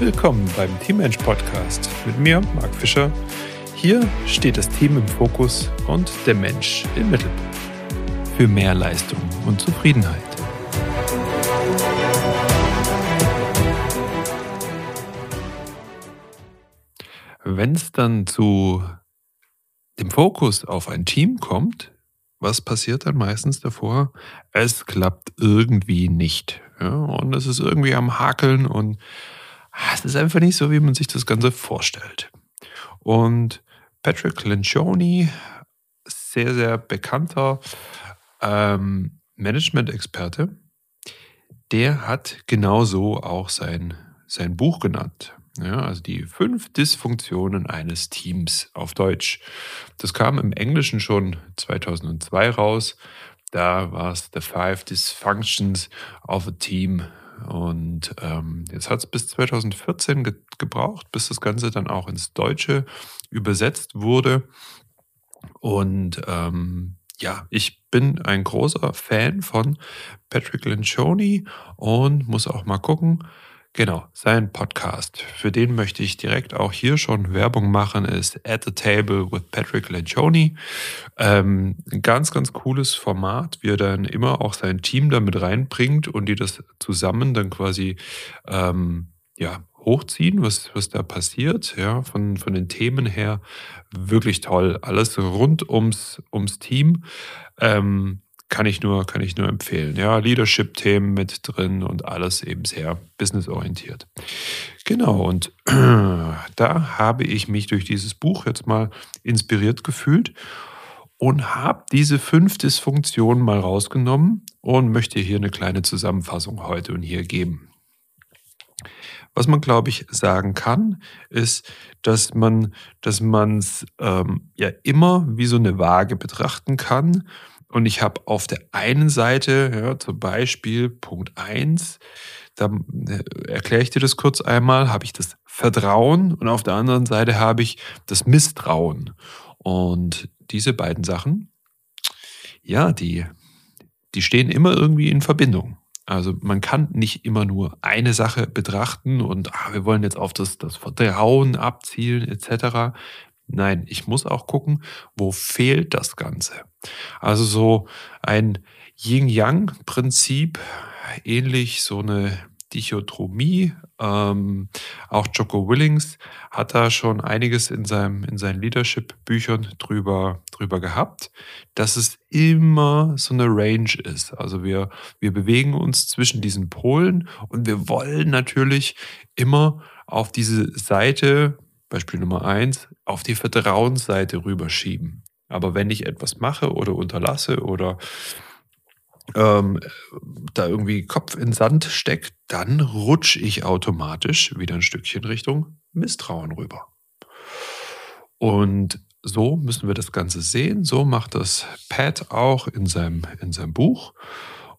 Willkommen beim Teammensch Podcast mit mir, Marc Fischer. Hier steht das Team im Fokus und der Mensch im Mittelpunkt. Für mehr Leistung und Zufriedenheit. Wenn es dann zu dem Fokus auf ein Team kommt, was passiert dann meistens davor? Es klappt irgendwie nicht. Ja, und es ist irgendwie am Hakeln und es ist einfach nicht so, wie man sich das Ganze vorstellt. Und Patrick Lencioni, sehr, sehr bekannter ähm, Management-Experte, der hat genauso auch sein, sein Buch genannt. Ja, also die fünf Dysfunktionen eines Teams auf Deutsch. Das kam im Englischen schon 2002 raus. Da war es The Five Dysfunctions of a Team. Und ähm, jetzt hat es bis 2014 ge gebraucht, bis das Ganze dann auch ins Deutsche übersetzt wurde. Und ähm, ja, ich bin ein großer Fan von Patrick Lencioni und muss auch mal gucken, Genau, sein Podcast. Für den möchte ich direkt auch hier schon Werbung machen, ist At the Table with Patrick Lencioni. Ähm, ein ganz, ganz cooles Format, wie er dann immer auch sein Team damit reinbringt und die das zusammen dann quasi ähm, ja, hochziehen, was, was da passiert, ja, von, von den Themen her. Wirklich toll. Alles rund ums, ums Team. Ähm, kann ich nur, kann ich nur empfehlen. Ja, Leadership-Themen mit drin und alles eben sehr businessorientiert. Genau, und da habe ich mich durch dieses Buch jetzt mal inspiriert gefühlt und habe diese fünf Dysfunktionen mal rausgenommen und möchte hier eine kleine Zusammenfassung heute und hier geben. Was man, glaube ich, sagen kann, ist, dass man dass es ähm, ja immer wie so eine Waage betrachten kann und ich habe auf der einen Seite, ja, zum Beispiel Punkt 1, da äh, erkläre ich dir das kurz einmal, habe ich das Vertrauen und auf der anderen Seite habe ich das Misstrauen. Und diese beiden Sachen, ja, die, die stehen immer irgendwie in Verbindung. Also man kann nicht immer nur eine Sache betrachten und ah, wir wollen jetzt auf das, das Vertrauen abzielen etc. Nein, ich muss auch gucken, wo fehlt das Ganze. Also so ein Yin-Yang-Prinzip, ähnlich so eine Dichotomie. Ähm, auch Joko Willings hat da schon einiges in, seinem, in seinen Leadership-Büchern drüber, drüber gehabt, dass es immer so eine Range ist. Also wir, wir bewegen uns zwischen diesen Polen und wir wollen natürlich immer auf diese Seite Beispiel Nummer eins, auf die Vertrauensseite rüberschieben. Aber wenn ich etwas mache oder unterlasse oder ähm, da irgendwie Kopf in Sand steckt, dann rutsche ich automatisch wieder ein Stückchen Richtung Misstrauen rüber. Und so müssen wir das Ganze sehen. So macht das Pat auch in seinem, in seinem Buch.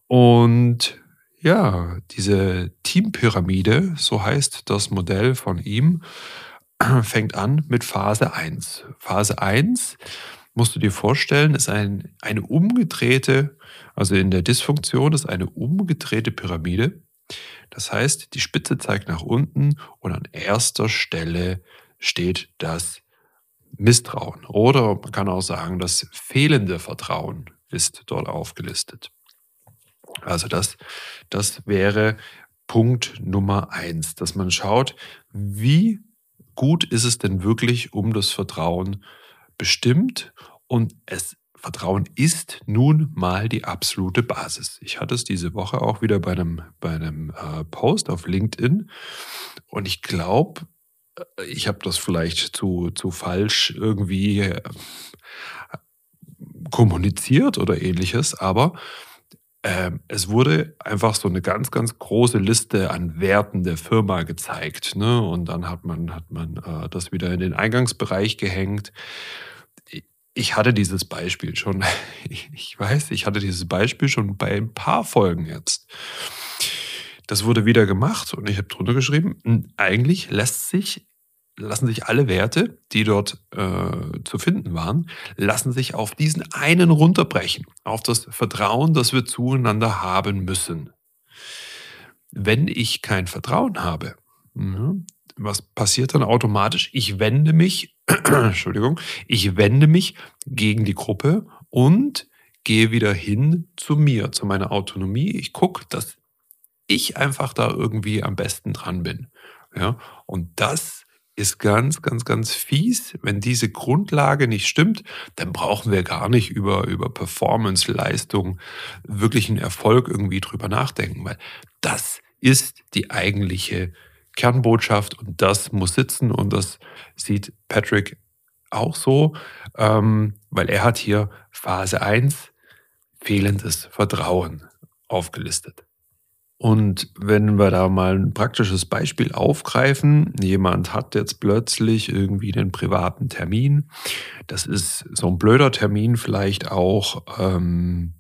Und ja, diese Teampyramide, so heißt das Modell von ihm, fängt an mit Phase 1. Phase 1 musst du dir vorstellen, ist ein, eine umgedrehte, also in der Dysfunktion ist eine umgedrehte Pyramide. Das heißt, die Spitze zeigt nach unten und an erster Stelle steht das Misstrauen. Oder man kann auch sagen, das fehlende Vertrauen ist dort aufgelistet. Also das, das wäre Punkt Nummer eins, dass man schaut, wie gut ist es denn wirklich um das Vertrauen bestimmt? Und es Vertrauen ist nun mal die absolute Basis. Ich hatte es diese Woche auch wieder bei einem, bei einem äh, Post auf LinkedIn und ich glaube, äh, ich habe das vielleicht zu, zu falsch irgendwie äh, kommuniziert oder ähnliches, aber ähm, es wurde einfach so eine ganz, ganz große Liste an Werten der Firma gezeigt. Ne? Und dann hat man, hat man äh, das wieder in den Eingangsbereich gehängt. Ich hatte dieses Beispiel schon, ich weiß, ich hatte dieses Beispiel schon bei ein paar Folgen jetzt. Das wurde wieder gemacht und ich habe drunter geschrieben, eigentlich lässt sich lassen sich alle Werte, die dort äh, zu finden waren, lassen sich auf diesen einen runterbrechen, auf das Vertrauen, das wir zueinander haben müssen. Wenn ich kein Vertrauen habe, Mhm. Was passiert dann automatisch? Ich wende mich, Entschuldigung, ich wende mich gegen die Gruppe und gehe wieder hin zu mir, zu meiner Autonomie. Ich gucke, dass ich einfach da irgendwie am besten dran bin. Ja, und das ist ganz, ganz, ganz fies. Wenn diese Grundlage nicht stimmt, dann brauchen wir gar nicht über, über Performance, Leistung, wirklichen Erfolg irgendwie drüber nachdenken, weil das ist die eigentliche Kernbotschaft und das muss sitzen und das sieht Patrick auch so, ähm, weil er hat hier Phase 1 fehlendes Vertrauen aufgelistet. Und wenn wir da mal ein praktisches Beispiel aufgreifen, jemand hat jetzt plötzlich irgendwie einen privaten Termin. Das ist so ein blöder Termin, vielleicht auch, ähm,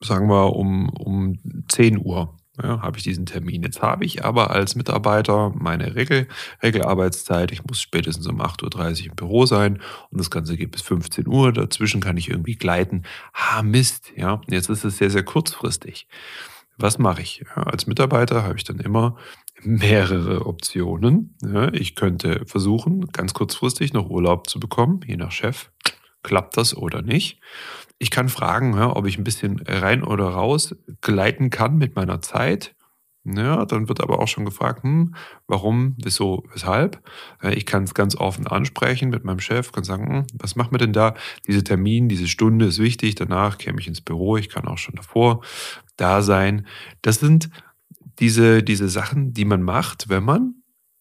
sagen wir, um, um 10 Uhr ja, habe ich diesen Termin. Jetzt habe ich aber als Mitarbeiter meine Regel, Regelarbeitszeit. Ich muss spätestens um 8.30 Uhr im Büro sein und das Ganze geht bis 15 Uhr. Dazwischen kann ich irgendwie gleiten. Ha, Mist, ja. Jetzt ist es sehr, sehr kurzfristig. Was mache ich? Ja, als Mitarbeiter habe ich dann immer mehrere Optionen. Ja, ich könnte versuchen, ganz kurzfristig noch Urlaub zu bekommen, je nach Chef. Klappt das oder nicht? Ich kann fragen, ja, ob ich ein bisschen rein oder raus gleiten kann mit meiner Zeit. Ja, dann wird aber auch schon gefragt, hm, warum, wieso, weshalb. Ich kann es ganz offen ansprechen mit meinem Chef, kann sagen, hm, was machen wir denn da? Dieser Termin, diese Stunde ist wichtig, danach käme ich ins Büro, ich kann auch schon davor da sein. Das sind diese, diese Sachen, die man macht, wenn man,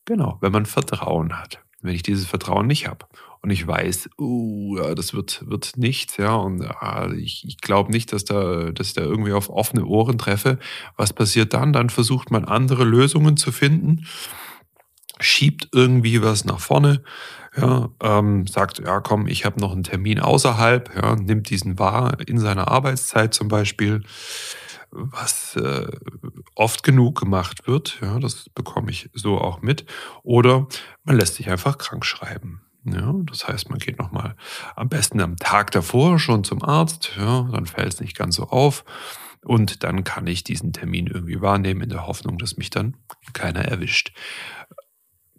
genau, wenn man Vertrauen hat. Wenn ich dieses Vertrauen nicht habe und ich weiß, uh, das wird, wird nichts, ja, und uh, ich, ich glaube nicht, dass, da, dass ich da irgendwie auf offene Ohren treffe. Was passiert dann? Dann versucht man andere Lösungen zu finden, schiebt irgendwie was nach vorne, ja, ähm, sagt, ja, komm, ich habe noch einen Termin außerhalb, ja, nimmt diesen wahr in seiner Arbeitszeit zum Beispiel was äh, oft genug gemacht wird. Ja, das bekomme ich so auch mit. Oder man lässt sich einfach krank schreiben. Ja, das heißt, man geht nochmal am besten am Tag davor schon zum Arzt. Ja, dann fällt es nicht ganz so auf. Und dann kann ich diesen Termin irgendwie wahrnehmen in der Hoffnung, dass mich dann keiner erwischt.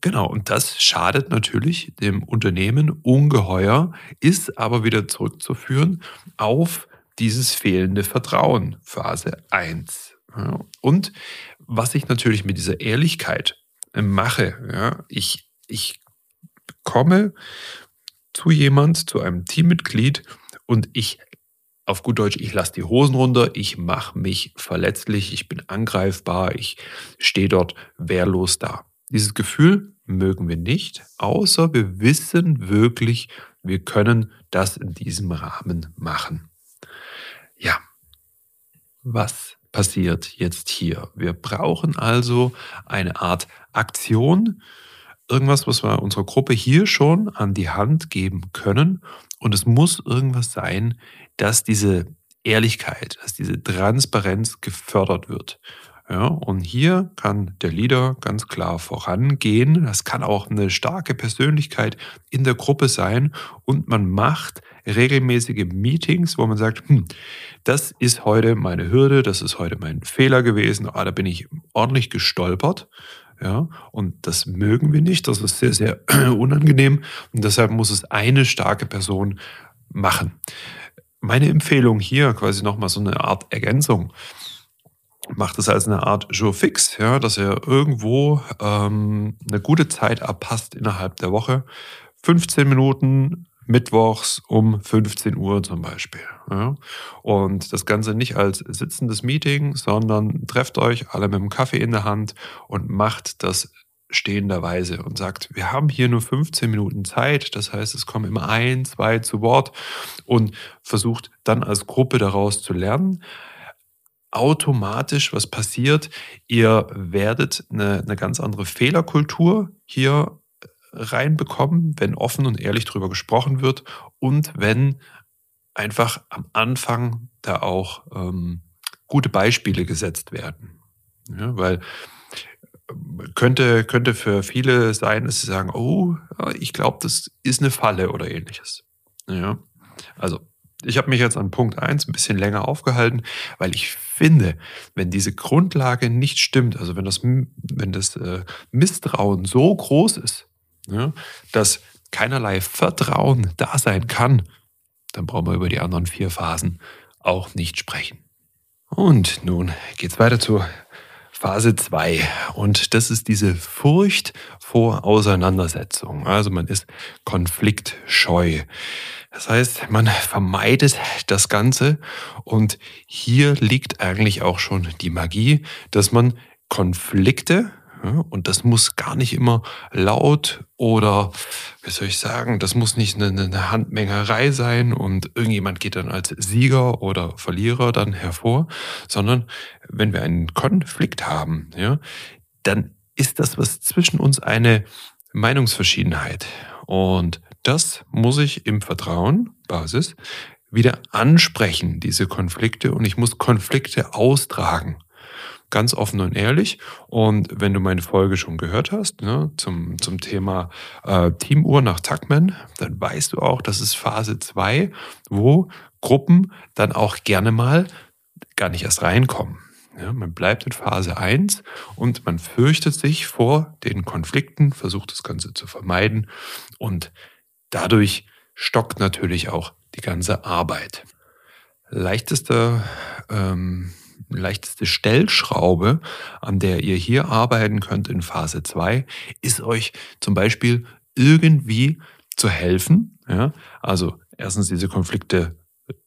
Genau, und das schadet natürlich dem Unternehmen ungeheuer, ist aber wieder zurückzuführen auf dieses fehlende Vertrauen, Phase 1. Ja, und was ich natürlich mit dieser Ehrlichkeit mache, ja, ich, ich komme zu jemand, zu einem Teammitglied und ich auf gut Deutsch, ich lasse die Hosen runter, ich mache mich verletzlich, ich bin angreifbar, ich stehe dort wehrlos da. Dieses Gefühl mögen wir nicht, außer wir wissen wirklich, wir können das in diesem Rahmen machen. Ja, was passiert jetzt hier? Wir brauchen also eine Art Aktion, irgendwas, was wir unserer Gruppe hier schon an die Hand geben können. Und es muss irgendwas sein, dass diese Ehrlichkeit, dass diese Transparenz gefördert wird. Ja, und hier kann der Leader ganz klar vorangehen. Das kann auch eine starke Persönlichkeit in der Gruppe sein. Und man macht regelmäßige Meetings, wo man sagt, hm, das ist heute meine Hürde, das ist heute mein Fehler gewesen, ah, da bin ich ordentlich gestolpert. Ja, und das mögen wir nicht, das ist sehr, sehr unangenehm und deshalb muss es eine starke Person machen. Meine Empfehlung hier quasi nochmal so eine Art Ergänzung. Macht es als eine Art Jour fix, ja, dass er irgendwo ähm, eine gute Zeit abpasst innerhalb der Woche. 15 Minuten mittwochs um 15 Uhr zum Beispiel. Ja? Und das Ganze nicht als sitzendes Meeting, sondern trefft euch alle mit dem Kaffee in der Hand und macht das stehenderweise und sagt, wir haben hier nur 15 Minuten Zeit, das heißt, es kommen immer ein, zwei zu Wort und versucht dann als Gruppe daraus zu lernen. Automatisch, was passiert? Ihr werdet eine, eine ganz andere Fehlerkultur hier reinbekommen, wenn offen und ehrlich darüber gesprochen wird und wenn einfach am Anfang da auch ähm, gute Beispiele gesetzt werden. Ja, weil ähm, könnte, könnte für viele sein, dass sie sagen, oh, ich glaube, das ist eine Falle oder ähnliches. Ja, also Ich habe mich jetzt an Punkt 1 ein bisschen länger aufgehalten, weil ich finde, wenn diese Grundlage nicht stimmt, also wenn das, wenn das äh, Misstrauen so groß ist, ja, dass keinerlei Vertrauen da sein kann, dann brauchen wir über die anderen vier Phasen auch nicht sprechen. Und nun geht's weiter zu Phase 2. Und das ist diese Furcht vor Auseinandersetzung. Also man ist konfliktscheu. Das heißt, man vermeidet das Ganze. Und hier liegt eigentlich auch schon die Magie, dass man Konflikte und das muss gar nicht immer laut oder, wie soll ich sagen, das muss nicht eine, Handmengerei sein und irgendjemand geht dann als Sieger oder Verlierer dann hervor, sondern wenn wir einen Konflikt haben, ja, dann ist das was zwischen uns eine Meinungsverschiedenheit. Und das muss ich im Vertrauen, Basis, wieder ansprechen, diese Konflikte. Und ich muss Konflikte austragen ganz offen und ehrlich. Und wenn du meine Folge schon gehört hast ne, zum, zum Thema äh, Teamuhr nach Tuckman, dann weißt du auch, das ist Phase 2, wo Gruppen dann auch gerne mal gar nicht erst reinkommen. Ja, man bleibt in Phase 1 und man fürchtet sich vor den Konflikten, versucht das Ganze zu vermeiden und dadurch stockt natürlich auch die ganze Arbeit. Leichtester ähm, leichteste Stellschraube, an der ihr hier arbeiten könnt in Phase 2, ist euch zum Beispiel irgendwie zu helfen. Ja? Also erstens diese Konflikte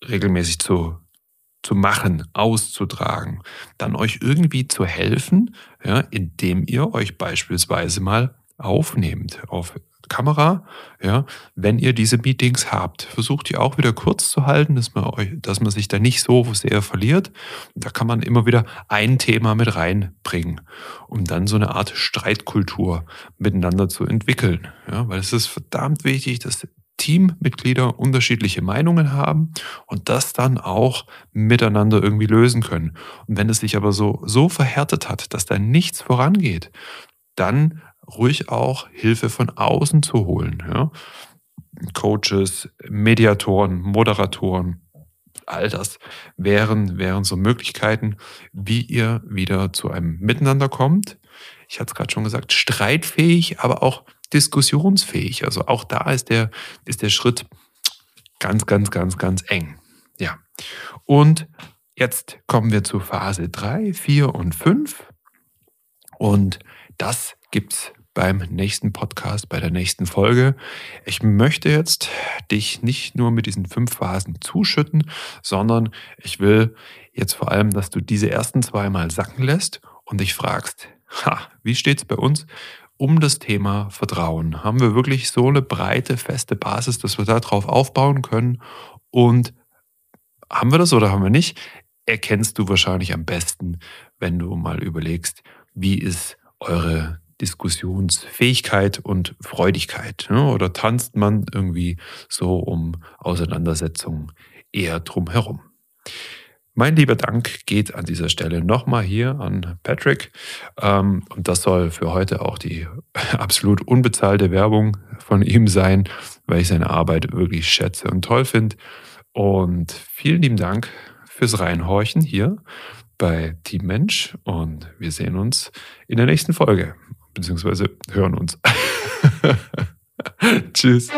regelmäßig zu, zu machen, auszutragen, dann euch irgendwie zu helfen, ja, indem ihr euch beispielsweise mal aufnehmt auf Kamera, ja, wenn ihr diese Meetings habt. Versucht ihr auch wieder kurz zu halten, dass man, euch, dass man sich da nicht so sehr verliert. Da kann man immer wieder ein Thema mit reinbringen, um dann so eine Art Streitkultur miteinander zu entwickeln. Ja, weil es ist verdammt wichtig, dass Teammitglieder unterschiedliche Meinungen haben und das dann auch miteinander irgendwie lösen können. Und wenn es sich aber so, so verhärtet hat, dass da nichts vorangeht, dann ruhig auch Hilfe von außen zu holen. Ja? Coaches, Mediatoren, Moderatoren, all das wären, wären so Möglichkeiten, wie ihr wieder zu einem Miteinander kommt. Ich hatte es gerade schon gesagt, streitfähig, aber auch diskussionsfähig. Also auch da ist der, ist der Schritt ganz, ganz, ganz, ganz eng. Ja. Und jetzt kommen wir zu Phase 3, 4 und 5. Und das gibt es beim nächsten Podcast, bei der nächsten Folge. Ich möchte jetzt dich nicht nur mit diesen fünf Phasen zuschütten, sondern ich will jetzt vor allem, dass du diese ersten zwei mal sacken lässt und dich fragst, ha, wie steht es bei uns um das Thema Vertrauen? Haben wir wirklich so eine breite, feste Basis, dass wir darauf aufbauen können? Und haben wir das oder haben wir nicht? Erkennst du wahrscheinlich am besten, wenn du mal überlegst, wie ist eure Diskussionsfähigkeit und Freudigkeit? Ne? Oder tanzt man irgendwie so um Auseinandersetzungen eher drumherum? Mein lieber Dank geht an dieser Stelle nochmal hier an Patrick. Ähm, und das soll für heute auch die absolut unbezahlte Werbung von ihm sein, weil ich seine Arbeit wirklich schätze und toll finde. Und vielen lieben Dank fürs Reinhorchen hier bei Team Mensch und wir sehen uns in der nächsten Folge beziehungsweise hören uns. Tschüss.